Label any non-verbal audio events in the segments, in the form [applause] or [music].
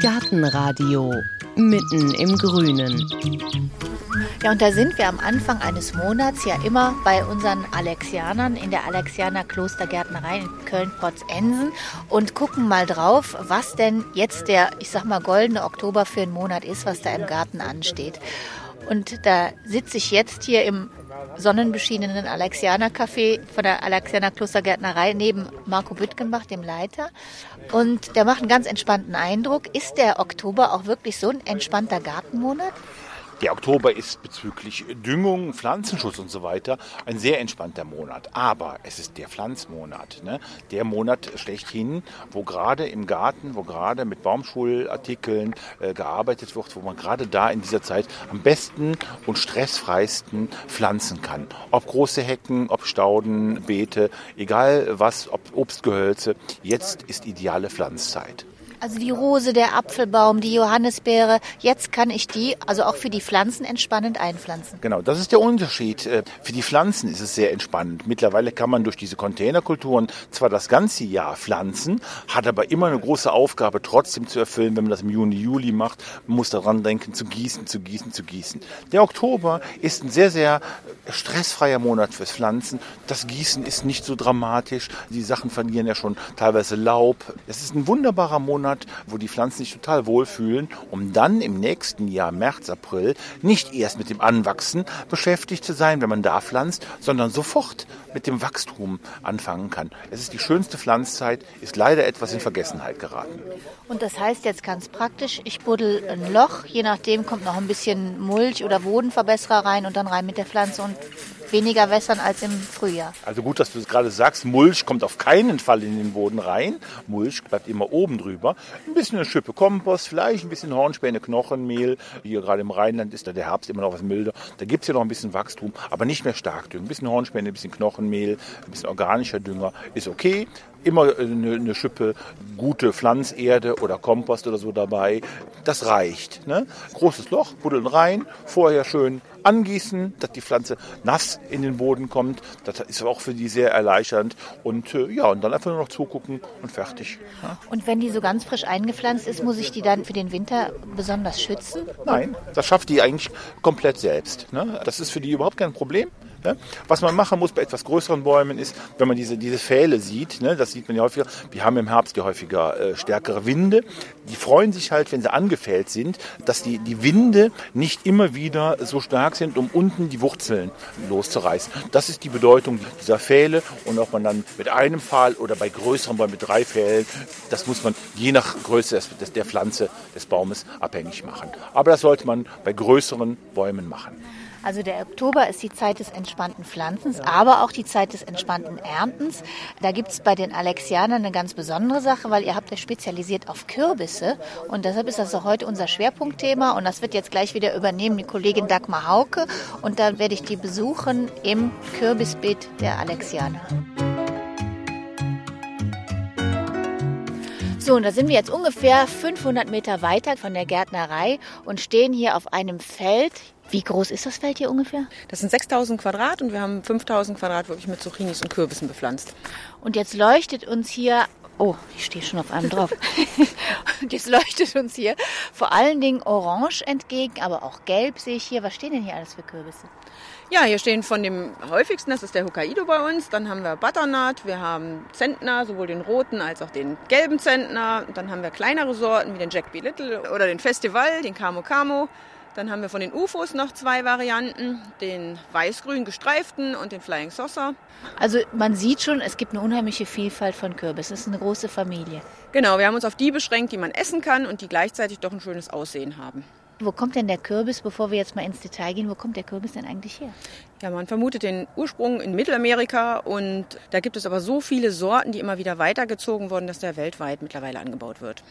Gartenradio mitten im Grünen. Ja, und da sind wir am Anfang eines Monats ja immer bei unseren Alexianern in der Alexianer Klostergärtnerei in Köln-Potzensen und gucken mal drauf, was denn jetzt der, ich sag mal, goldene Oktober für einen Monat ist, was da im Garten ansteht. Und da sitze ich jetzt hier im sonnenbeschienenen Alexianer Café von der Alexianer Klostergärtnerei neben Marco Büttgenbach, dem Leiter. Und der macht einen ganz entspannten Eindruck. Ist der Oktober auch wirklich so ein entspannter Gartenmonat? Der Oktober ist bezüglich Düngung, Pflanzenschutz und so weiter ein sehr entspannter Monat. Aber es ist der Pflanzmonat, ne? der Monat schlechthin, wo gerade im Garten, wo gerade mit Baumschulartikeln äh, gearbeitet wird, wo man gerade da in dieser Zeit am besten und stressfreisten pflanzen kann. Ob große Hecken, ob Stauden, Beete, egal was, ob Obstgehölze. Jetzt ist ideale Pflanzzeit. Also die Rose, der Apfelbaum, die Johannisbeere, jetzt kann ich die, also auch für die Pflanzen entspannend einpflanzen. Genau, das ist der Unterschied. Äh, für die Pflanzen ist es sehr entspannend. Mittlerweile kann man durch diese Containerkulturen zwar das ganze Jahr pflanzen, hat aber immer eine große Aufgabe trotzdem zu erfüllen, wenn man das im Juni, Juli macht. Man muss daran denken, zu gießen, zu gießen, zu gießen. Der Oktober ist ein sehr, sehr stressfreier Monat fürs Pflanzen. Das Gießen ist nicht so dramatisch. Die Sachen verlieren ja schon teilweise Laub. Es ist ein wunderbarer Monat Monat, wo die Pflanzen sich total wohlfühlen, um dann im nächsten Jahr, März, April, nicht erst mit dem Anwachsen beschäftigt zu sein, wenn man da pflanzt, sondern sofort mit dem Wachstum anfangen kann. Es ist die schönste Pflanzzeit, ist leider etwas in Vergessenheit geraten. Und das heißt jetzt ganz praktisch, ich buddel ein Loch, je nachdem kommt noch ein bisschen Mulch oder Bodenverbesserer rein und dann rein mit der Pflanze und weniger wässern als im Frühjahr. Also gut, dass du es gerade sagst, Mulch kommt auf keinen Fall in den Boden rein. Mulch bleibt immer oben drüber. Ein bisschen eine Schippe Kompost, vielleicht ein bisschen Hornspäne, Knochenmehl. Hier gerade im Rheinland ist da der Herbst immer noch was milder. Da gibt es ja noch ein bisschen Wachstum, aber nicht mehr stark düngen. Ein bisschen Hornspäne, ein bisschen Knochenmehl, ein bisschen organischer Dünger ist okay immer eine, eine Schippe gute Pflanzerde oder Kompost oder so dabei. Das reicht. Ne? Großes Loch, buddeln rein, vorher schön angießen, dass die Pflanze nass in den Boden kommt. Das ist auch für die sehr erleichternd. Und äh, ja, und dann einfach nur noch zugucken und fertig. Ja. Und wenn die so ganz frisch eingepflanzt ist, muss ich die dann für den Winter besonders schützen? Nein, das schafft die eigentlich komplett selbst. Ne? Das ist für die überhaupt kein Problem. Ne? Was man machen muss bei etwas größeren Bäumen ist, wenn man diese, diese Pfähle sieht, ne, das sieht man ja häufiger, wir haben im Herbst ja häufiger äh, stärkere Winde. Die freuen sich halt, wenn sie angefällt sind, dass die, die Winde nicht immer wieder so stark sind, um unten die Wurzeln loszureißen. Das ist die Bedeutung dieser Pfähle und ob man dann mit einem Pfahl oder bei größeren Bäumen mit drei Pfählen, das muss man je nach Größe des, des, der Pflanze des Baumes abhängig machen. Aber das sollte man bei größeren Bäumen machen. Also der Oktober ist die Zeit des entspannten Pflanzens, aber auch die Zeit des entspannten Erntens. Da gibt es bei den Alexianern eine ganz besondere Sache, weil ihr habt euch spezialisiert auf Kürbisse und deshalb ist das auch heute unser Schwerpunktthema und das wird jetzt gleich wieder übernehmen die Kollegin Dagmar Hauke und da werde ich die besuchen im Kürbisbeet der Alexianer. So, und da sind wir jetzt ungefähr 500 Meter weiter von der Gärtnerei und stehen hier auf einem Feld. Wie groß ist das Feld hier ungefähr? Das sind 6000 Quadrat und wir haben 5000 Quadrat wirklich mit Zucchinis und Kürbissen bepflanzt. Und jetzt leuchtet uns hier Oh, ich stehe schon auf einem drauf. [laughs] und jetzt leuchtet uns hier vor allen Dingen Orange entgegen, aber auch Gelb sehe ich hier. Was stehen denn hier alles für Kürbisse? Ja, hier stehen von dem häufigsten, das ist der Hokkaido bei uns. Dann haben wir Butternut, wir haben Zentner, sowohl den roten als auch den gelben Zentner. Dann haben wir kleinere Sorten wie den Jack B. Little oder den Festival, den Camo Camo. Dann haben wir von den UFOs noch zwei Varianten, den weiß-grün gestreiften und den Flying Saucer. Also man sieht schon, es gibt eine unheimliche Vielfalt von Kürbissen. Es ist eine große Familie. Genau, wir haben uns auf die beschränkt, die man essen kann und die gleichzeitig doch ein schönes Aussehen haben. Wo kommt denn der Kürbis, bevor wir jetzt mal ins Detail gehen, wo kommt der Kürbis denn eigentlich her? Ja, man vermutet den Ursprung in Mittelamerika und da gibt es aber so viele Sorten, die immer wieder weitergezogen wurden, dass der weltweit mittlerweile angebaut wird.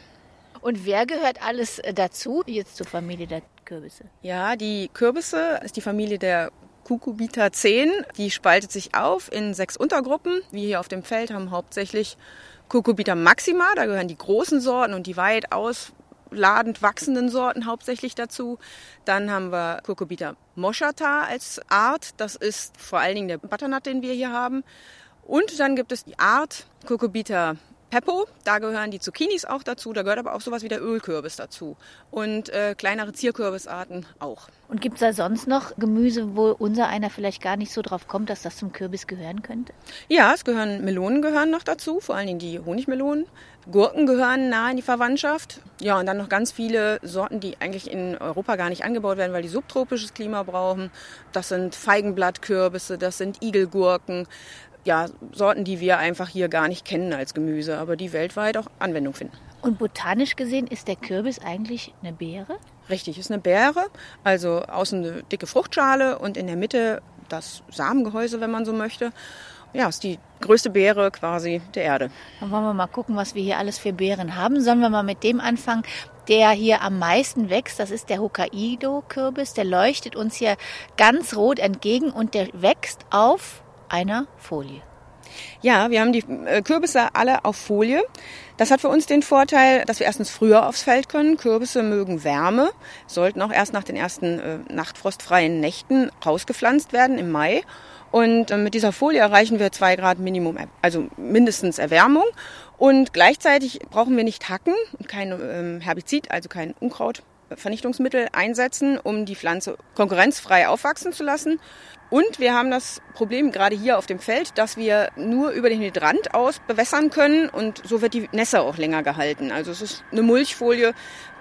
Und wer gehört alles äh, dazu, jetzt zur Familie der Kürbisse? Ja, die Kürbisse ist die Familie der Cucurbita 10. Die spaltet sich auf in sechs Untergruppen. Wir hier auf dem Feld haben hauptsächlich Cucurbita maxima, da gehören die großen Sorten und die weit ausladend wachsenden Sorten hauptsächlich dazu. Dann haben wir Cucurbita moschata als Art, das ist vor allen Dingen der Butternut, den wir hier haben. Und dann gibt es die Art Cucurbita Peppo, da gehören die Zucchinis auch dazu, da gehört aber auch sowas wie der Ölkürbis dazu und äh, kleinere Zierkürbisarten auch. Und gibt es da sonst noch Gemüse, wo unser einer vielleicht gar nicht so drauf kommt, dass das zum Kürbis gehören könnte? Ja, es gehören Melonen gehören noch dazu, vor allen Dingen die Honigmelonen. Gurken gehören nah in die Verwandtschaft. Ja, und dann noch ganz viele Sorten, die eigentlich in Europa gar nicht angebaut werden, weil die subtropisches Klima brauchen. Das sind Feigenblattkürbisse, das sind Igelgurken, ja, Sorten, die wir einfach hier gar nicht kennen als Gemüse, aber die weltweit auch Anwendung finden. Und botanisch gesehen ist der Kürbis eigentlich eine Beere? Richtig, ist eine Beere, also außen eine dicke Fruchtschale und in der Mitte das Samengehäuse, wenn man so möchte. Ja, ist die größte Beere quasi der Erde. Dann wollen wir mal gucken, was wir hier alles für Beeren haben. Sollen wir mal mit dem anfangen, der hier am meisten wächst? Das ist der Hokkaido-Kürbis. Der leuchtet uns hier ganz rot entgegen und der wächst auf einer Folie. Ja, wir haben die äh, Kürbisse alle auf Folie. Das hat für uns den Vorteil, dass wir erstens früher aufs Feld können. Kürbisse mögen Wärme, sollten auch erst nach den ersten äh, nachtfrostfreien Nächten rausgepflanzt werden im Mai. Und äh, mit dieser Folie erreichen wir zwei Grad Minimum, also mindestens Erwärmung. Und gleichzeitig brauchen wir nicht hacken und kein ähm, Herbizid, also kein Unkrautvernichtungsmittel einsetzen, um die Pflanze konkurrenzfrei aufwachsen zu lassen. Und wir haben das Problem gerade hier auf dem Feld, dass wir nur über den Hydrant aus bewässern können und so wird die Nässe auch länger gehalten. Also es ist eine Mulchfolie,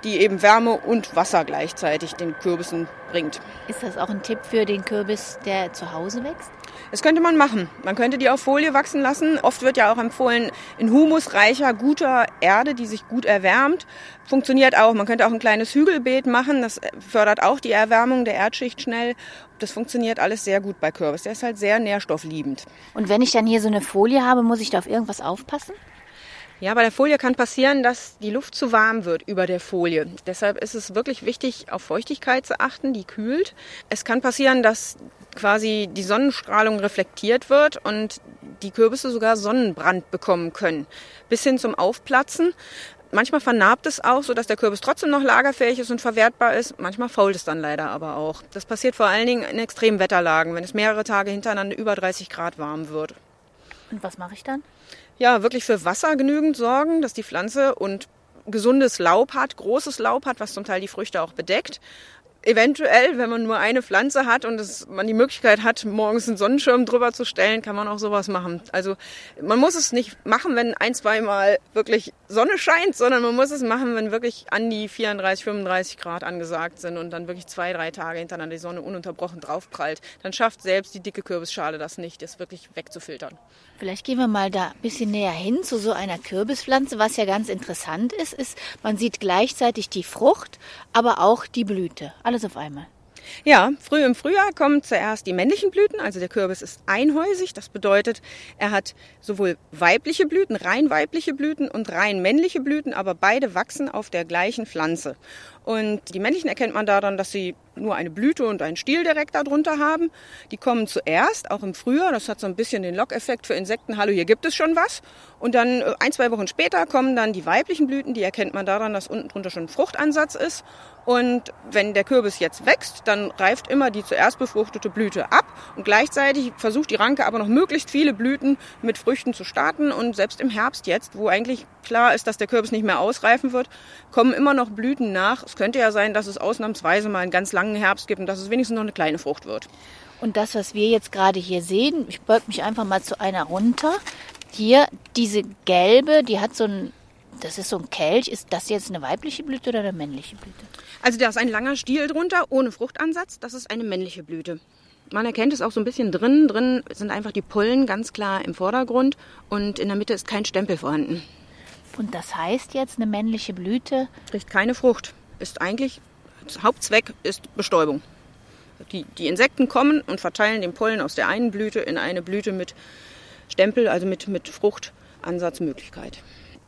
die eben Wärme und Wasser gleichzeitig den Kürbissen bringt. Ist das auch ein Tipp für den Kürbis, der zu Hause wächst? Das könnte man machen. Man könnte die auf Folie wachsen lassen. Oft wird ja auch empfohlen, in humusreicher, guter Erde, die sich gut erwärmt. Funktioniert auch. Man könnte auch ein kleines Hügelbeet machen. Das fördert auch die Erwärmung der Erdschicht schnell. Das funktioniert alles sehr gut bei Kürbis. Der ist halt sehr nährstoffliebend. Und wenn ich dann hier so eine Folie habe, muss ich da auf irgendwas aufpassen? Ja, bei der Folie kann passieren, dass die Luft zu warm wird über der Folie. Deshalb ist es wirklich wichtig, auf Feuchtigkeit zu achten, die kühlt. Es kann passieren, dass quasi die Sonnenstrahlung reflektiert wird und die Kürbisse sogar Sonnenbrand bekommen können, bis hin zum Aufplatzen. Manchmal vernarbt es auch, sodass der Kürbis trotzdem noch lagerfähig ist und verwertbar ist. Manchmal fault es dann leider aber auch. Das passiert vor allen Dingen in extremen Wetterlagen, wenn es mehrere Tage hintereinander über 30 Grad warm wird. Und was mache ich dann? Ja, wirklich für Wasser genügend sorgen, dass die Pflanze und gesundes Laub hat, großes Laub hat, was zum Teil die Früchte auch bedeckt eventuell, wenn man nur eine Pflanze hat und es, man die Möglichkeit hat, morgens einen Sonnenschirm drüber zu stellen, kann man auch sowas machen. Also man muss es nicht machen, wenn ein, zweimal wirklich Sonne scheint, sondern man muss es machen, wenn wirklich an die 34, 35 Grad angesagt sind und dann wirklich zwei, drei Tage hintereinander die Sonne ununterbrochen draufprallt. Dann schafft selbst die dicke Kürbisschale das nicht, das wirklich wegzufiltern. Vielleicht gehen wir mal da ein bisschen näher hin zu so einer Kürbispflanze. Was ja ganz interessant ist, ist, man sieht gleichzeitig die Frucht, aber auch die Blüte. Alles auf einmal. Ja, früh im Frühjahr kommen zuerst die männlichen Blüten. Also der Kürbis ist einhäusig. Das bedeutet, er hat sowohl weibliche Blüten, rein weibliche Blüten und rein männliche Blüten, aber beide wachsen auf der gleichen Pflanze. Und die männlichen erkennt man daran, dass sie nur eine Blüte und einen Stiel direkt darunter haben. Die kommen zuerst, auch im Frühjahr. Das hat so ein bisschen den Lockeffekt für Insekten. Hallo, hier gibt es schon was. Und dann äh, ein, zwei Wochen später kommen dann die weiblichen Blüten. Die erkennt man daran, dass unten drunter schon ein Fruchtansatz ist. Und wenn der Kürbis jetzt wächst, dann reift immer die zuerst befruchtete Blüte ab. Und gleichzeitig versucht die Ranke aber noch möglichst viele Blüten mit Früchten zu starten. Und selbst im Herbst jetzt, wo eigentlich klar ist, dass der Kürbis nicht mehr ausreifen wird, kommen immer noch Blüten nach. Es könnte ja sein, dass es ausnahmsweise mal einen ganz langen Herbst gibt und dass es wenigstens noch eine kleine Frucht wird. Und das, was wir jetzt gerade hier sehen, ich beug mich einfach mal zu einer runter. Hier, diese gelbe, die hat so ein, das ist so ein Kelch. Ist das jetzt eine weibliche Blüte oder eine männliche Blüte? Also da ist ein langer Stiel drunter, ohne Fruchtansatz. Das ist eine männliche Blüte. Man erkennt es auch so ein bisschen drin. Drin sind einfach die Pollen ganz klar im Vordergrund und in der Mitte ist kein Stempel vorhanden. Und das heißt jetzt, eine männliche Blüte Kriegt keine Frucht. Ist eigentlich, Hauptzweck ist Bestäubung. Die, die Insekten kommen und verteilen den Pollen aus der einen Blüte in eine Blüte mit Stempel, also mit, mit Fruchtansatzmöglichkeit.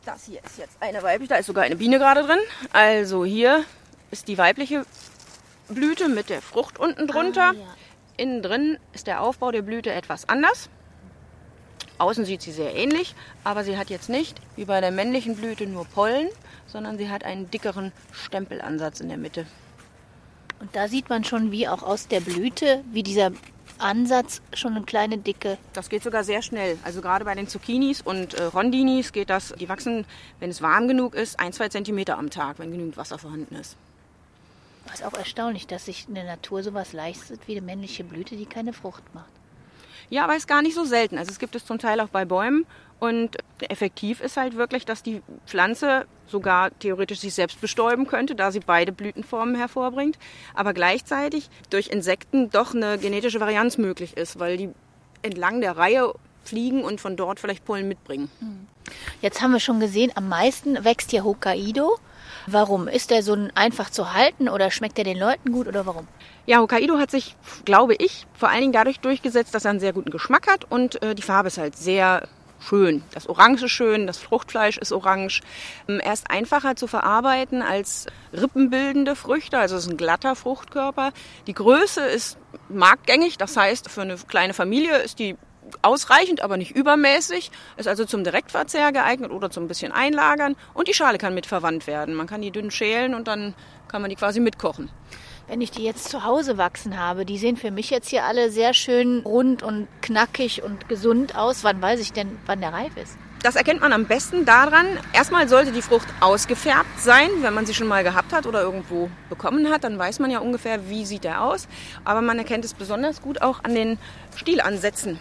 Das hier ist jetzt eine weibliche, da ist sogar eine Biene gerade drin. Also hier ist die weibliche Blüte mit der Frucht unten drunter. Ah, ja. Innen drin ist der Aufbau der Blüte etwas anders. Außen sieht sie sehr ähnlich, aber sie hat jetzt nicht wie bei der männlichen Blüte nur Pollen, sondern sie hat einen dickeren Stempelansatz in der Mitte. Und da sieht man schon, wie auch aus der Blüte, wie dieser Ansatz schon eine kleine Dicke. Das geht sogar sehr schnell. Also gerade bei den Zucchinis und äh, Rondinis geht das, die wachsen, wenn es warm genug ist, ein, zwei Zentimeter am Tag, wenn genügend Wasser vorhanden ist. Ist auch erstaunlich, dass sich in der Natur sowas leistet wie eine männliche Blüte, die keine Frucht macht. Ja, aber ist gar nicht so selten. Also es gibt es zum Teil auch bei Bäumen. Und effektiv ist halt wirklich, dass die Pflanze sogar theoretisch sich selbst bestäuben könnte, da sie beide Blütenformen hervorbringt. Aber gleichzeitig durch Insekten doch eine genetische Varianz möglich ist, weil die entlang der Reihe fliegen und von dort vielleicht Pollen mitbringen. Jetzt haben wir schon gesehen, am meisten wächst hier Hokkaido. Warum? Ist der so einfach zu halten oder schmeckt er den Leuten gut oder warum? Ja, Hokkaido hat sich, glaube ich, vor allen Dingen dadurch durchgesetzt, dass er einen sehr guten Geschmack hat und äh, die Farbe ist halt sehr schön. Das Orange ist schön, das Fruchtfleisch ist orange. Ähm, er ist einfacher zu verarbeiten als rippenbildende Früchte, also es ist ein glatter Fruchtkörper. Die Größe ist marktgängig, das heißt, für eine kleine Familie ist die ausreichend, aber nicht übermäßig. Ist also zum Direktverzehr geeignet oder zum bisschen einlagern. Und die Schale kann mitverwandt werden. Man kann die dünn schälen und dann kann man die quasi mitkochen. Wenn ich die jetzt zu Hause wachsen habe, die sehen für mich jetzt hier alle sehr schön rund und knackig und gesund aus. Wann weiß ich denn, wann der reif ist? Das erkennt man am besten daran, erstmal sollte die Frucht ausgefärbt sein, wenn man sie schon mal gehabt hat oder irgendwo bekommen hat, dann weiß man ja ungefähr, wie sieht er aus. Aber man erkennt es besonders gut auch an den Stielansätzen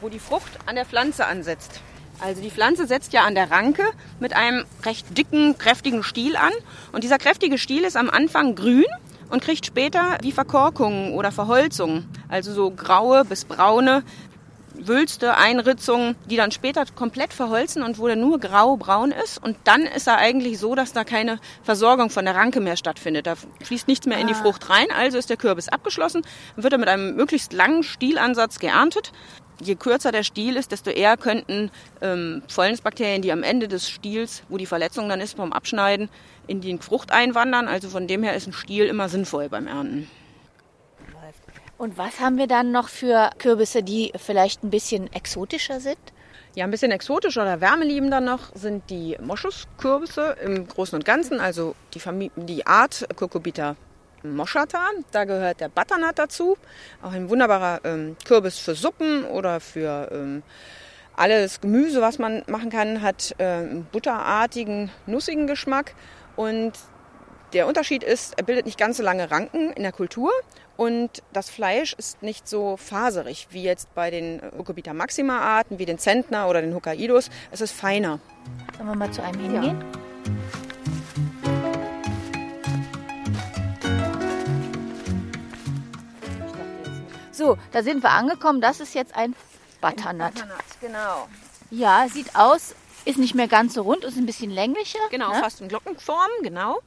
wo die Frucht an der Pflanze ansetzt. Also die Pflanze setzt ja an der Ranke mit einem recht dicken, kräftigen Stiel an. Und dieser kräftige Stiel ist am Anfang grün und kriegt später wie Verkorkungen oder Verholzungen, also so graue bis braune Wülste, Einritzungen, die dann später komplett verholzen und wo der nur grau-braun ist. Und dann ist er eigentlich so, dass da keine Versorgung von der Ranke mehr stattfindet. Da fließt nichts mehr in die Ah. Frucht rein, also ist der Kürbis abgeschlossen. Wird er mit einem möglichst langen Stielansatz geerntet. Je kürzer der Stiel ist, desto eher könnten ähm, Fäulnisbakterien, die am Ende des Stiels, wo die Verletzung dann ist beim Abschneiden, in die Frucht einwandern. Also von dem her ist ein Stiel immer sinnvoll beim Ernten. Und was haben wir dann noch für Kürbisse, die vielleicht ein bisschen exotischer sind? Ja, ein bisschen exotischer oder wärmeliebender noch sind die Moschuskürbisse im Großen und Ganzen, also die, Familie, die Art Cucurbita moschata. Da gehört der Butternut dazu, auch ein wunderbarer ähm, Kürbis für Suppen oder für ähm, alles Gemüse, was man machen kann, hat äh, einen butterartigen, nussigen Geschmack und der Unterschied ist, er bildet nicht ganz so lange Ranken in der Kultur und das Fleisch ist nicht so faserig wie jetzt bei den Cucurbita maxima Arten, wie den Zentner oder den Hokkaidos. Es ist feiner. Sollen wir mal zu einem hingehen? So, da sind wir angekommen. Das ist jetzt ein Butternut. Genau. Ja, sieht aus, ist nicht mehr ganz so rund, ist ein bisschen länglicher. Genau, ne? fast in Glockenform, genau.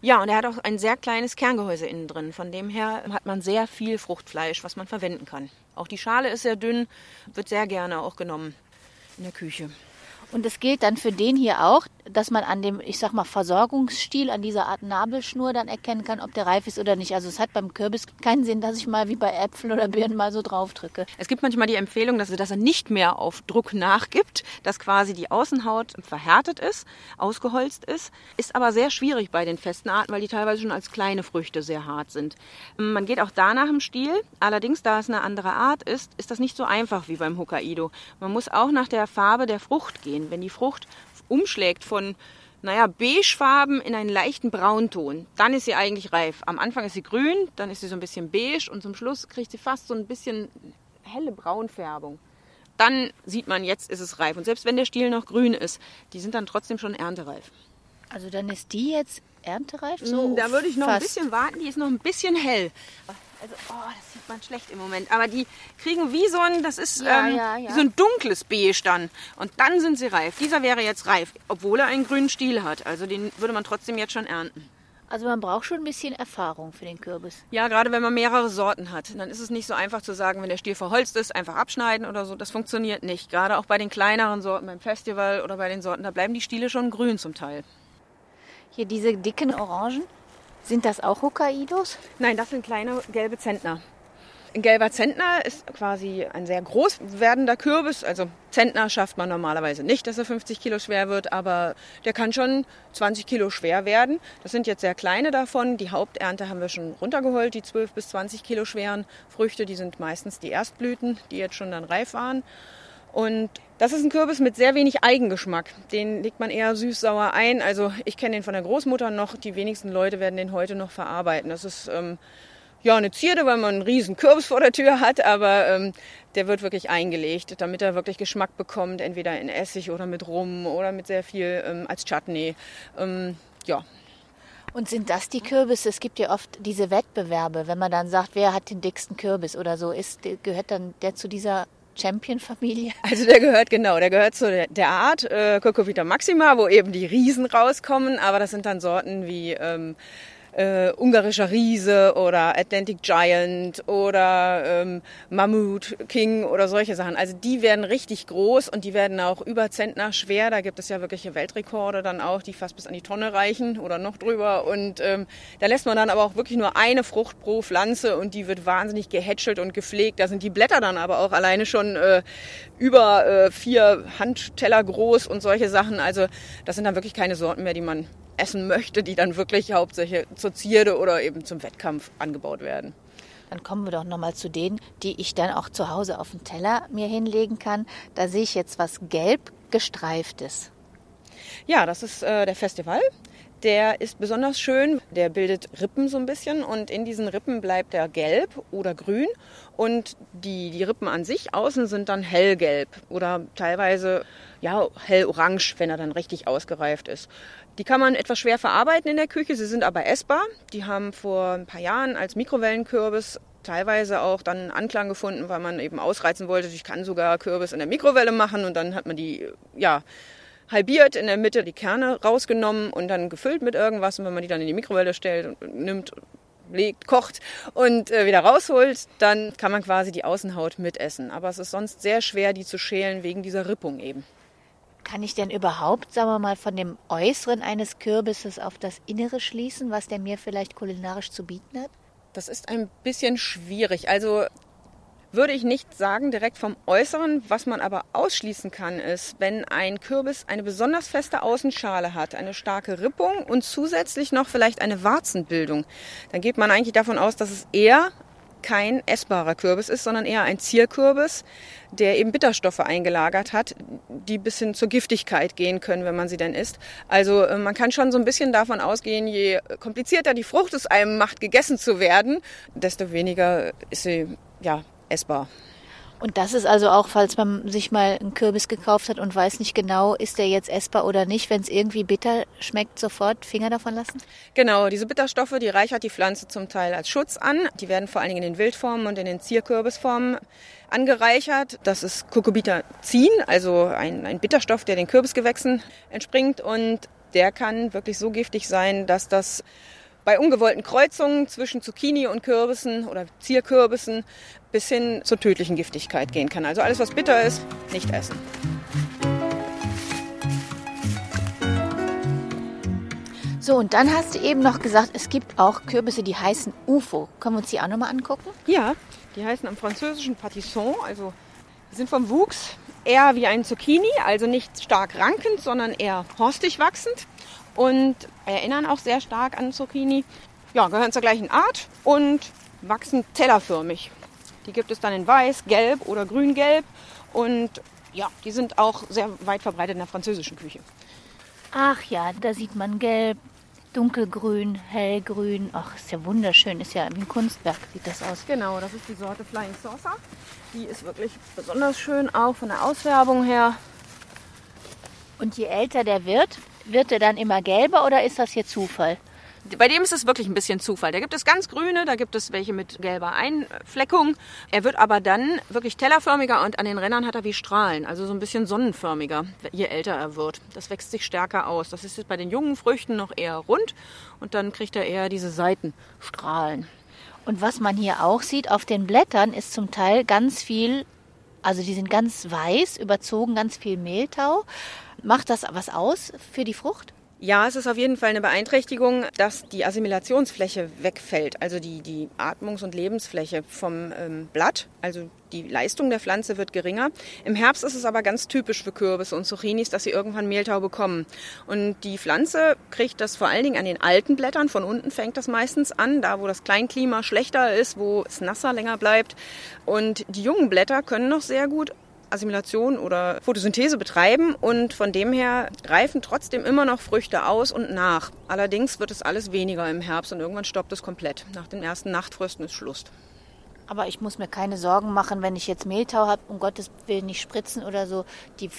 Ja, und er hat auch ein sehr kleines Kerngehäuse innen drin. Von dem her hat man sehr viel Fruchtfleisch, was man verwenden kann. Auch die Schale ist sehr dünn, wird sehr gerne auch genommen in der Küche. Und es gilt dann für den hier auch, dass man an dem, ich sag mal, Versorgungsstiel, an dieser Art Nabelschnur dann erkennen kann, ob der reif ist oder nicht. Also es hat beim Kürbis keinen Sinn, dass ich mal wie bei Äpfeln oder Birnen mal so drauf drücke. Es gibt manchmal die Empfehlung, dass, dass er nicht mehr auf Druck nachgibt, dass quasi die Außenhaut verhärtet ist, ausgeholzt ist. Ist aber sehr schwierig bei den festen Arten, weil die teilweise schon als kleine Früchte sehr hart sind. Man geht auch danach im Stiel. Allerdings, da es eine andere Art ist, ist das nicht so einfach wie beim Hokkaido. Man muss auch nach der Farbe der Frucht gehen. Wenn die Frucht umschlägt von naja, beigefarben in einen leichten Braunton. Dann ist sie eigentlich reif. Am Anfang ist sie grün, dann ist sie so ein bisschen beige und zum Schluss kriegt sie fast so ein bisschen helle Braunfärbung. Dann sieht man, jetzt ist es reif. Und selbst wenn der Stiel noch grün ist, die sind dann trotzdem schon erntereif. Also dann ist die jetzt erntereif? So Mm, da würde ich noch ein fast. bisschen warten, die ist noch ein bisschen hell. Also, oh, das sieht man schlecht im Moment. Aber die kriegen wie so ein, das ist Ja, ähm, ja, ja. so ein dunkles Beige dann. Und dann sind sie reif. Dieser wäre jetzt reif, obwohl er einen grünen Stiel hat. Also den würde man trotzdem jetzt schon ernten. Also man braucht schon ein bisschen Erfahrung für den Kürbis. Ja, gerade wenn man mehrere Sorten hat, dann ist es nicht so einfach zu sagen, wenn der Stiel verholzt ist, einfach abschneiden oder so. Das funktioniert nicht. Gerade auch bei den kleineren Sorten beim Festival oder bei den Sorten, da bleiben die Stiele schon grün zum Teil. Hier diese dicken Orangen, sind das auch Hokkaidos? Nein, das sind kleine gelbe Zentner. Ein gelber Zentner ist quasi ein sehr groß werdender Kürbis. Also Zentner schafft man normalerweise nicht, dass er 50 Kilo schwer wird, aber der kann schon 20 Kilo schwer werden. Das sind jetzt sehr kleine davon. Die Haupternte haben wir schon runtergeholt, die 12 bis 20 Kilo schweren Früchte. Die sind meistens die Erstblüten, die jetzt schon dann reif waren. Und das ist ein Kürbis mit sehr wenig Eigengeschmack. Den legt man eher süß-sauer ein. Also ich kenne den von der Großmutter noch. Die wenigsten Leute werden den heute noch verarbeiten. Das ist ähm, ja, eine Zierde, weil man einen riesen Kürbis vor der Tür hat, aber ähm, der wird wirklich eingelegt, damit er wirklich Geschmack bekommt, entweder in Essig oder mit Rum oder mit sehr viel ähm, als Chutney. Ähm, ja. Und sind das die Kürbisse? Es gibt ja oft diese Wettbewerbe, wenn man dann sagt, wer hat den dicksten Kürbis oder so. Ist, gehört dann der zu dieser Champion-Familie? [laughs] Also der gehört genau, der gehört zu der, Art äh, Cocovita Maxima, wo eben die Riesen rauskommen, aber das sind dann Sorten wie ähm, äh, ungarischer Riese oder Atlantic Giant oder ähm, Mammut King oder solche Sachen. Also die werden richtig groß und die werden auch über Zentner schwer. Da gibt es ja wirkliche Weltrekorde dann auch, die fast bis an die Tonne reichen oder noch drüber. Und ähm, da lässt man dann aber auch wirklich nur eine Frucht pro Pflanze und die wird wahnsinnig gehätschelt und gepflegt. Da sind die Blätter dann aber auch alleine schon äh, über äh, vier Handteller groß und solche Sachen. Also das sind dann wirklich keine Sorten mehr, die man essen möchte, die dann wirklich hauptsächlich zur Zierde oder eben zum Wettkampf angebaut werden. Dann kommen wir doch nochmal zu denen, die ich dann auch zu Hause auf dem Teller mir hinlegen kann. Da sehe ich jetzt was gelb gestreiftes. Ja, das ist äh, der Festival. Der ist besonders schön. Der bildet Rippen so ein bisschen und in diesen Rippen bleibt er gelb oder grün und die, die Rippen an sich außen sind dann hellgelb oder teilweise ja hellorange, wenn er dann richtig ausgereift ist. Die kann man etwas schwer verarbeiten in der Küche, sie sind aber essbar. Die haben vor ein paar Jahren als Mikrowellenkürbis teilweise auch dann Anklang gefunden, weil man eben ausreizen wollte, ich kann sogar Kürbis in der Mikrowelle machen und dann hat man die, ja, halbiert, in der Mitte die Kerne rausgenommen und dann gefüllt mit irgendwas. Und wenn man die dann in die Mikrowelle stellt und nimmt, legt, kocht und äh, wieder rausholt, dann kann man quasi die Außenhaut mitessen. Aber es ist sonst sehr schwer, die zu schälen wegen dieser Rippung eben. Kann ich denn überhaupt, sagen wir mal, von dem Äußeren eines Kürbisses auf das Innere schließen, was der mir vielleicht kulinarisch zu bieten hat? Das ist ein bisschen schwierig. Also würde ich nicht sagen direkt vom Äußeren. Was man aber ausschließen kann, ist, wenn ein Kürbis eine besonders feste Außenschale hat, eine starke Rippung und zusätzlich noch vielleicht eine Warzenbildung, dann geht man eigentlich davon aus, dass es eher kein essbarer Kürbis ist, sondern eher ein Zierkürbis, der eben Bitterstoffe eingelagert hat, die bis hin zur Giftigkeit gehen können, wenn man sie denn isst. Also äh, man kann schon so ein bisschen davon ausgehen, je komplizierter die Frucht es einem macht, gegessen zu werden, desto weniger ist sie ja essbar. Und das ist also auch, falls man sich mal einen Kürbis gekauft hat und weiß nicht genau, ist der jetzt essbar oder nicht, wenn es irgendwie bitter schmeckt, sofort Finger davon lassen? Genau, diese Bitterstoffe, die reichert die Pflanze zum Teil als Schutz an. Die werden vor allen Dingen in den Wildformen und in den Zierkürbisformen angereichert. Das ist Cucurbitazin, also ein, ein Bitterstoff, der den Kürbisgewächsen entspringt und der kann wirklich so giftig sein, dass das bei ungewollten Kreuzungen zwischen Zucchini und Kürbissen oder Zierkürbissen bis hin zur tödlichen Giftigkeit gehen kann. Also alles, was bitter ist, nicht essen. So, und dann hast du eben noch gesagt, es gibt auch Kürbisse, die heißen UFO. Können wir uns die auch nochmal angucken? Ja, die heißen am französischen Patisson, also sind vom Wuchs eher wie ein Zucchini, also nicht stark rankend, sondern eher horstig wachsend und erinnern auch sehr stark an Zucchini. Ja, gehören zur gleichen Art und wachsen tellerförmig. Die gibt es dann in weiß, gelb oder grün-gelb und ja, die sind auch sehr weit verbreitet in der französischen Küche. Ach ja, da sieht man gelb, dunkelgrün, hellgrün. Ach, ist ja wunderschön, ist ja wie ein Kunstwerk sieht das aus. Genau, das ist die Sorte Flying Saucer. Die ist wirklich besonders schön, auch von der Ausfärbung her. Und je älter der wird, wird er dann immer gelber oder ist das hier Zufall? Bei dem ist es wirklich ein bisschen Zufall. Da gibt es ganz grüne, da gibt es welche mit gelber Einfleckung. Er wird aber dann wirklich tellerförmiger und an den Rändern hat er wie Strahlen, also so ein bisschen sonnenförmiger, je älter er wird. Das wächst sich stärker aus. Das ist jetzt bei den jungen Früchten noch eher rund und dann kriegt er eher diese Seitenstrahlen. Und was man hier auch sieht, auf den Blättern ist zum Teil ganz viel, also die sind ganz weiß, überzogen, ganz viel Mehltau. Macht das was aus für die Frucht? Ja, es ist auf jeden Fall eine Beeinträchtigung, dass die Assimilationsfläche wegfällt, also die, die Atmungs- und Lebensfläche vom ähm, Blatt. Also die Leistung der Pflanze wird geringer. Im Herbst ist es aber ganz typisch für Kürbisse und Zucchinis, dass sie irgendwann Mehltau bekommen. Und die Pflanze kriegt das vor allen Dingen an den alten Blättern. Von unten fängt das meistens an, da wo das Kleinklima schlechter ist, wo es nasser länger bleibt. Und die jungen Blätter können noch sehr gut Assimilation oder Photosynthese betreiben und von dem her greifen trotzdem immer noch Früchte aus und nach. Allerdings wird es alles weniger im Herbst und irgendwann stoppt es komplett. Nach den ersten Nachtfrösten ist Schluss. Aber ich muss mir keine Sorgen machen, wenn ich jetzt Mehltau habe, um Gottes Willen nicht spritzen oder so. Die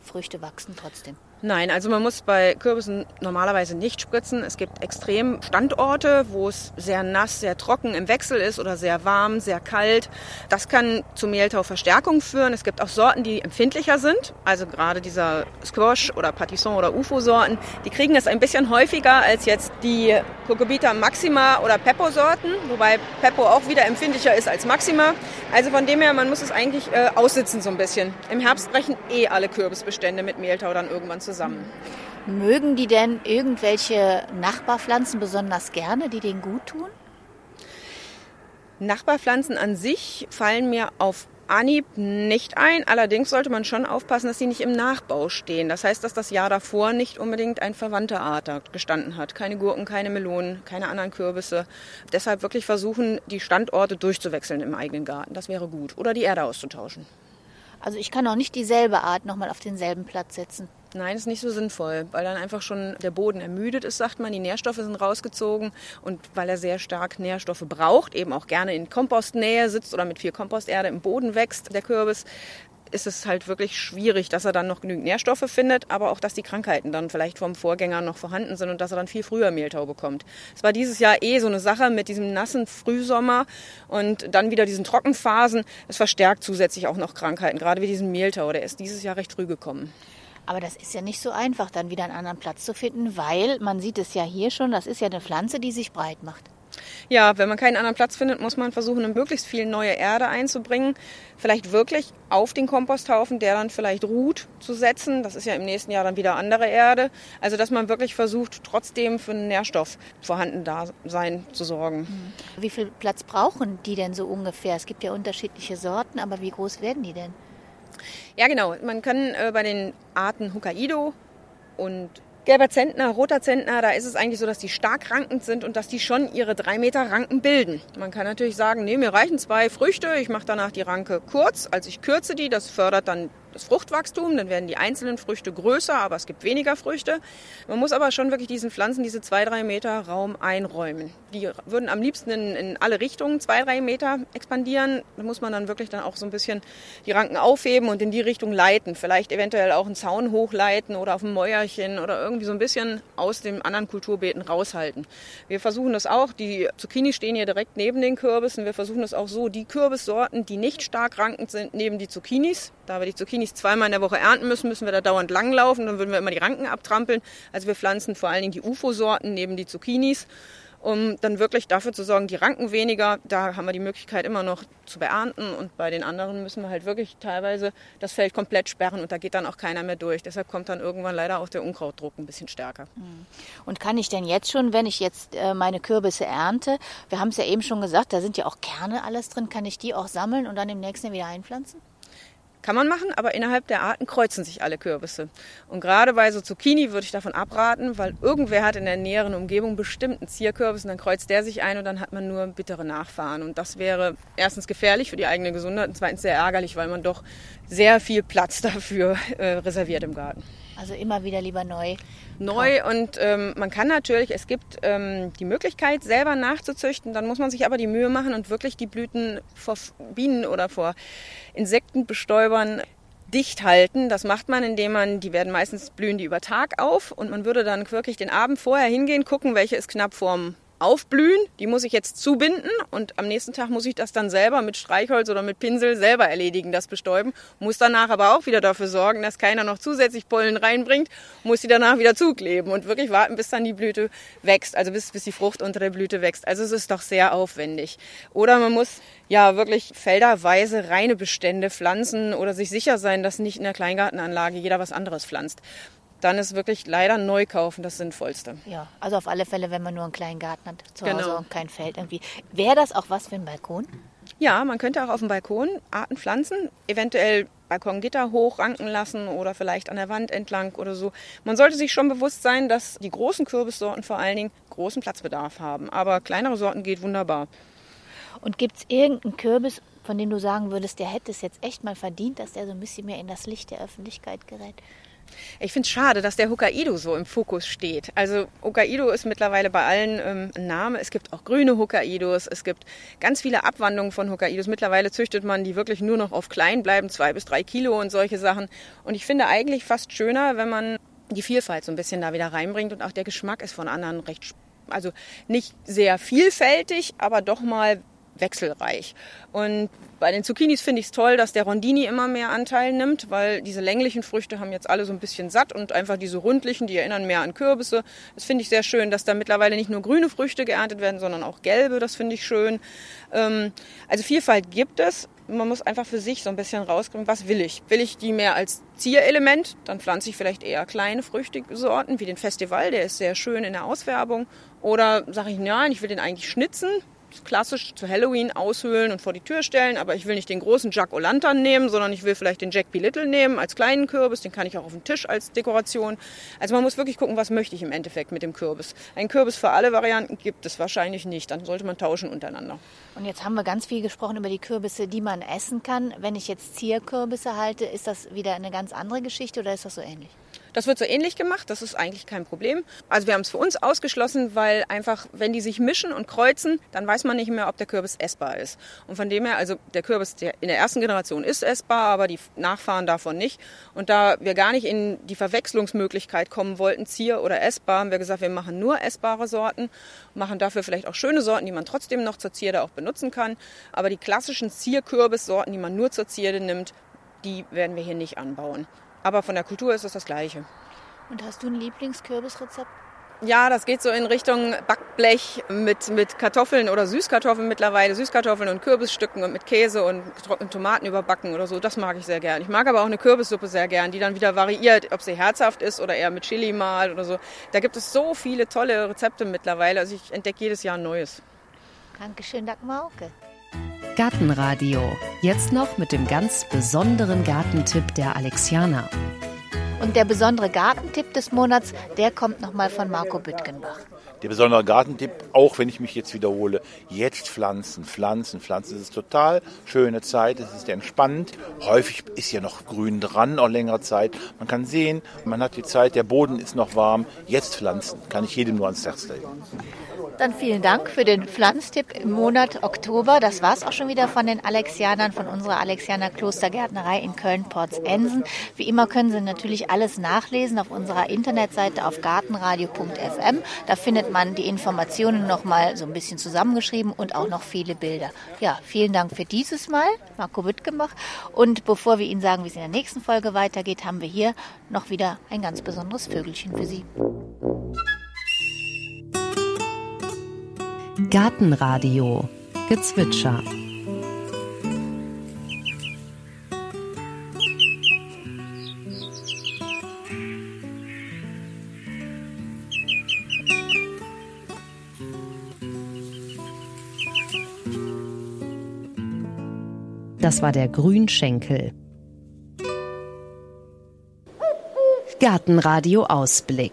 Früchte wachsen trotzdem. Nein, also man muss bei Kürbissen normalerweise nicht spritzen. Es gibt extrem Standorte, wo es sehr nass, sehr trocken im Wechsel ist oder sehr warm, sehr kalt. Das kann zu Mehltauverstärkung führen. Es gibt auch Sorten, die empfindlicher sind. Also gerade dieser Squash oder Patisson oder UFO-Sorten, die kriegen es ein bisschen häufiger als jetzt die Cucurbita Maxima oder Peppo-Sorten, wobei Peppo auch wieder empfindlicher ist als Maxima. Also von dem her, man muss es eigentlich äh, aussitzen so ein bisschen. Im Herbst brechen eh alle Kürbisbestände mit Mehltau dann irgendwann zusammen. Mögen die denn irgendwelche Nachbarpflanzen besonders gerne, die denen gut tun? Nachbarpflanzen an sich fallen mir auf Anhieb nicht ein. Allerdings sollte man schon aufpassen, dass sie nicht im Nachbau stehen. Das heißt, dass das Jahr davor nicht unbedingt ein verwandter Art gestanden hat. Keine Gurken, keine Melonen, keine anderen Kürbisse. Deshalb wirklich versuchen, die Standorte durchzuwechseln im eigenen Garten. Das wäre gut. Oder die Erde auszutauschen. Also ich kann auch nicht dieselbe Art nochmal auf denselben Platz setzen. Nein, ist nicht so sinnvoll, weil dann einfach schon der Boden ermüdet ist, sagt man. Die Nährstoffe sind rausgezogen und weil er sehr stark Nährstoffe braucht, eben auch gerne in Kompostnähe sitzt oder mit viel Komposterde im Boden wächst, der Kürbis, ist es halt wirklich schwierig, dass er dann noch genügend Nährstoffe findet, aber auch, dass die Krankheiten dann vielleicht vom Vorgänger noch vorhanden sind und dass er dann viel früher Mehltau bekommt. Es war dieses Jahr eh so eine Sache mit diesem nassen Frühsommer und dann wieder diesen Trockenphasen. Es verstärkt zusätzlich auch noch Krankheiten, gerade wie diesen Mehltau. Der ist dieses Jahr recht früh gekommen. Aber das ist ja nicht so einfach, dann wieder einen anderen Platz zu finden, weil man sieht es ja hier schon, das ist ja eine Pflanze, die sich breit macht. Ja, wenn man keinen anderen Platz findet, muss man versuchen, möglichst viel neue Erde einzubringen. Vielleicht wirklich auf den Komposthaufen, der dann vielleicht ruht, zu setzen. Das ist ja im nächsten Jahr dann wieder andere Erde. Also, dass man wirklich versucht, trotzdem für einen Nährstoff vorhanden sein zu sorgen. Wie viel Platz brauchen die denn so ungefähr? Es gibt ja unterschiedliche Sorten, aber wie groß werden die denn? Ja, genau. Man kann äh, bei den Arten Hokkaido und Gelber Zentner, roter Zentner, da ist es eigentlich so, dass die stark rankend sind und dass die schon ihre drei Meter Ranken bilden. Man kann natürlich sagen, nee, mir reichen zwei Früchte, ich mache danach die Ranke kurz, also ich kürze die, das fördert dann das Fruchtwachstum, dann werden die einzelnen Früchte größer, aber es gibt weniger Früchte. Man muss aber schon wirklich diesen Pflanzen diese zwei, drei Meter Raum einräumen. Die würden am liebsten in, in alle Richtungen zwei, drei Meter expandieren. Da muss man dann wirklich dann auch so ein bisschen die Ranken aufheben und in die Richtung leiten. Vielleicht eventuell auch einen Zaun hochleiten oder auf ein Mäuerchen oder irgendwie so ein bisschen aus den anderen Kulturbeeten raushalten. Wir versuchen das auch. Die Zucchini stehen hier direkt neben den Kürbissen. Wir versuchen das auch so, die Kürbissorten, die nicht stark rankend sind, neben die Zucchinis. Da wir die Zucchinis nicht zweimal in der Woche ernten müssen, müssen wir da dauernd langlaufen. Dann würden wir immer die Ranken abtrampeln. Also wir pflanzen vor allen Dingen die UFO-Sorten neben die Zucchinis, um dann wirklich dafür zu sorgen, die Ranken weniger. Da haben wir die Möglichkeit immer noch zu beernten. Und bei den anderen müssen wir halt wirklich teilweise das Feld komplett sperren und da geht dann auch keiner mehr durch. Deshalb kommt dann irgendwann leider auch der Unkrautdruck ein bisschen stärker. Hm. Und kann ich denn jetzt schon, wenn ich jetzt äh, meine Kürbisse ernte, wir haben es ja eben schon gesagt, da sind ja auch Kerne alles drin, kann ich die auch sammeln und dann im nächsten Jahr wieder einpflanzen? Kann man machen, aber innerhalb der Arten kreuzen sich alle Kürbisse. Und gerade bei so Zucchini würde ich davon abraten, weil irgendwer hat in der näheren Umgebung bestimmt einen Zierkürbis und dann kreuzt der sich ein und dann hat man nur bittere Nachfahren. Und das wäre erstens gefährlich für die eigene Gesundheit und zweitens sehr ärgerlich, weil man doch sehr viel Platz [laughs] dafür äh, reserviert im Garten. Also immer wieder lieber neu. Neu und ähm, man kann natürlich, es gibt ähm, die Möglichkeit, selber nachzuzüchten. Dann muss man sich aber die Mühe machen und wirklich die Blüten vor Bienen oder vor Insektenbestäubern dicht halten. Das macht man, indem man, die werden meistens blühen die über Tag auf und man würde dann wirklich den Abend vorher hingehen, gucken, welche ist knapp vorm aufblühen. Die muss ich jetzt zubinden und am nächsten Tag muss ich das dann selber mit Streichholz oder mit Pinsel selber erledigen, das bestäuben. Muss danach aber auch wieder dafür sorgen, dass keiner noch zusätzlich Pollen reinbringt, muss sie danach wieder zukleben und wirklich warten, bis dann die Blüte wächst, also bis, bis die Frucht unter der Blüte wächst. Also es ist doch sehr aufwendig. Oder man muss ja wirklich felderweise reine Bestände pflanzen oder sich sicher sein, dass nicht in der Kleingartenanlage jeder was anderes pflanzt. Dann ist wirklich leider neu kaufen das Sinnvollste. Ja, also auf alle Fälle, wenn man nur einen kleinen Garten hat, zu Genau. Hause und kein Feld irgendwie. Wäre das auch was für einen Balkon? Ja, man könnte auch auf dem Balkon Arten pflanzen, eventuell Balkongitter hochranken lassen oder vielleicht an der Wand entlang oder so. Man sollte sich schon bewusst sein, dass die großen Kürbissorten vor allen Dingen großen Platzbedarf haben. Aber kleinere Sorten geht wunderbar. Und gibt es irgendeinen Kürbis, von dem du sagen würdest, der hätte es jetzt echt mal verdient, dass der so ein bisschen mehr in das Licht der Öffentlichkeit gerät? Ich finde es schade, dass der Hokkaido so im Fokus steht. Also Hokkaido ist mittlerweile bei allen ähm, ein Name. Es gibt auch grüne Hokkaidos. Es gibt ganz viele Abwandlungen von Hokkaidos. Mittlerweile züchtet man die wirklich nur noch auf klein bleiben, zwei bis drei Kilo und solche Sachen. Und ich finde eigentlich fast schöner, wenn man die Vielfalt so ein bisschen da wieder reinbringt und auch der Geschmack ist von anderen recht, also nicht sehr vielfältig, aber doch mal wechselreich. Und bei den Zucchinis finde ich es toll, dass der Rondini immer mehr Anteil nimmt, weil diese länglichen Früchte haben jetzt alle so ein bisschen satt und einfach diese rundlichen, die erinnern mehr an Kürbisse. Das finde ich sehr schön, dass da mittlerweile nicht nur grüne Früchte geerntet werden, sondern auch gelbe. Das finde ich schön. Ähm, also Vielfalt gibt es. Man muss einfach für sich so ein bisschen rauskriegen, was will ich? Will ich die mehr als Zierelement? Dann pflanze ich vielleicht eher kleine Früchtesorten wie den Festival, der ist sehr schön in der Ausfärbung. Oder sage ich, nein, ich will den eigentlich schnitzen, klassisch zu Halloween aushöhlen und vor die Tür stellen, aber ich will nicht den großen Jack O'Lantern nehmen, sondern ich will vielleicht den Jack P. Little nehmen als kleinen Kürbis, den kann ich auch auf den Tisch als Dekoration. Also man muss wirklich gucken, was möchte ich im Endeffekt mit dem Kürbis. Ein Kürbis für alle Varianten gibt es wahrscheinlich nicht, dann sollte man tauschen untereinander. Und jetzt haben wir ganz viel gesprochen über die Kürbisse, die man essen kann. Wenn ich jetzt Zierkürbisse halte, ist das wieder eine ganz andere Geschichte oder ist das so ähnlich? Das wird so ähnlich gemacht, das ist eigentlich kein Problem. Also wir haben es für uns ausgeschlossen, weil einfach, wenn die sich mischen und kreuzen, dann weiß man nicht mehr, ob der Kürbis essbar ist. Und von dem her, also der Kürbis der in der ersten Generation ist essbar, aber die Nachfahren davon nicht. Und da wir gar nicht in die Verwechslungsmöglichkeit kommen wollten, Zier oder essbar, haben wir gesagt, wir machen nur essbare Sorten, machen dafür vielleicht auch schöne Sorten, die man trotzdem noch zur Zierde auch benutzen kann. Aber die klassischen Zierkürbissorten, die man nur zur Zierde nimmt, die werden wir hier nicht anbauen. Aber von der Kultur ist es das Gleiche. Und hast du ein Lieblingskürbisrezept? Ja, das geht so in Richtung Backblech mit, mit Kartoffeln oder Süßkartoffeln mittlerweile, Süßkartoffeln und Kürbisstücken und mit Käse und getrockneten Tomaten überbacken oder so. Das mag ich sehr gern. Ich mag aber auch eine Kürbissuppe sehr gern, die dann wieder variiert, ob sie herzhaft ist oder eher mit Chili mal oder so. Da gibt es so viele tolle Rezepte mittlerweile. Also ich entdecke jedes Jahr ein neues. Dankeschön, Dagmar Auke. Gartenradio. Jetzt noch mit dem ganz besonderen Gartentipp der Alexianer. Und der besondere Gartentipp des Monats, der kommt nochmal von Marco Büttgenbach. Der besondere Gartentipp, auch wenn ich mich jetzt wiederhole, jetzt pflanzen, pflanzen, pflanzen. Es ist total schöne Zeit, es ist entspannend. Häufig ist ja noch Grün dran, auch längere Zeit. Man kann sehen, man hat die Zeit, der Boden ist noch warm. Jetzt pflanzen, kann ich jedem nur ans Herz legen. Dann vielen Dank für den Pflanztipp im Monat Oktober. Das war's auch schon wieder von den Alexianern, von unserer Alexianer Klostergärtnerei in Köln-Porz-Ensen. Wie immer können Sie natürlich alles nachlesen auf unserer Internetseite auf gartenradio.fm. Da findet man die Informationen nochmal so ein bisschen zusammengeschrieben und auch noch viele Bilder. Ja, vielen Dank für dieses Mal, Marco Wittgemach. Und bevor wir Ihnen sagen, wie es in der nächsten Folge weitergeht, haben wir hier noch wieder ein ganz besonderes Vögelchen für Sie. Gartenradio. Gezwitscher. Das war der Grünschenkel. Gartenradio Ausblick.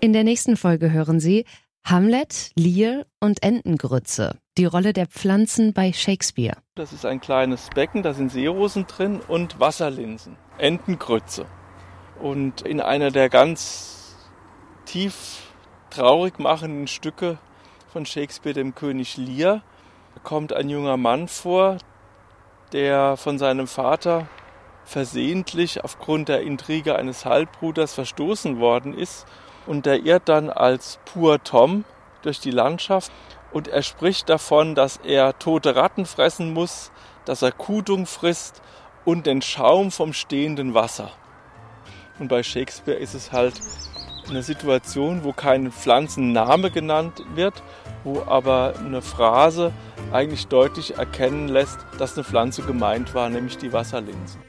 In der nächsten Folge hören Sie Hamlet, Lear und Entengrütze. Die Rolle der Pflanzen bei Shakespeare. Das ist ein kleines Becken, da sind Seerosen drin und Wasserlinsen, Entengrütze. Und in einer der ganz tief traurig machenden Stücke von Shakespeare, dem König Lear, kommt ein junger Mann vor, der von seinem Vater versehentlich aufgrund der Intrige eines Halbbruders verstoßen worden ist und der irrt dann als Pur Tom durch die Landschaft und er spricht davon, dass er tote Ratten fressen muss, dass er Kudung frisst und den Schaum vom stehenden Wasser. Und bei Shakespeare ist es halt eine Situation, wo kein Pflanzenname genannt wird, wo aber eine Phrase eigentlich deutlich erkennen lässt, dass eine Pflanze gemeint war, nämlich die Wasserlinsen.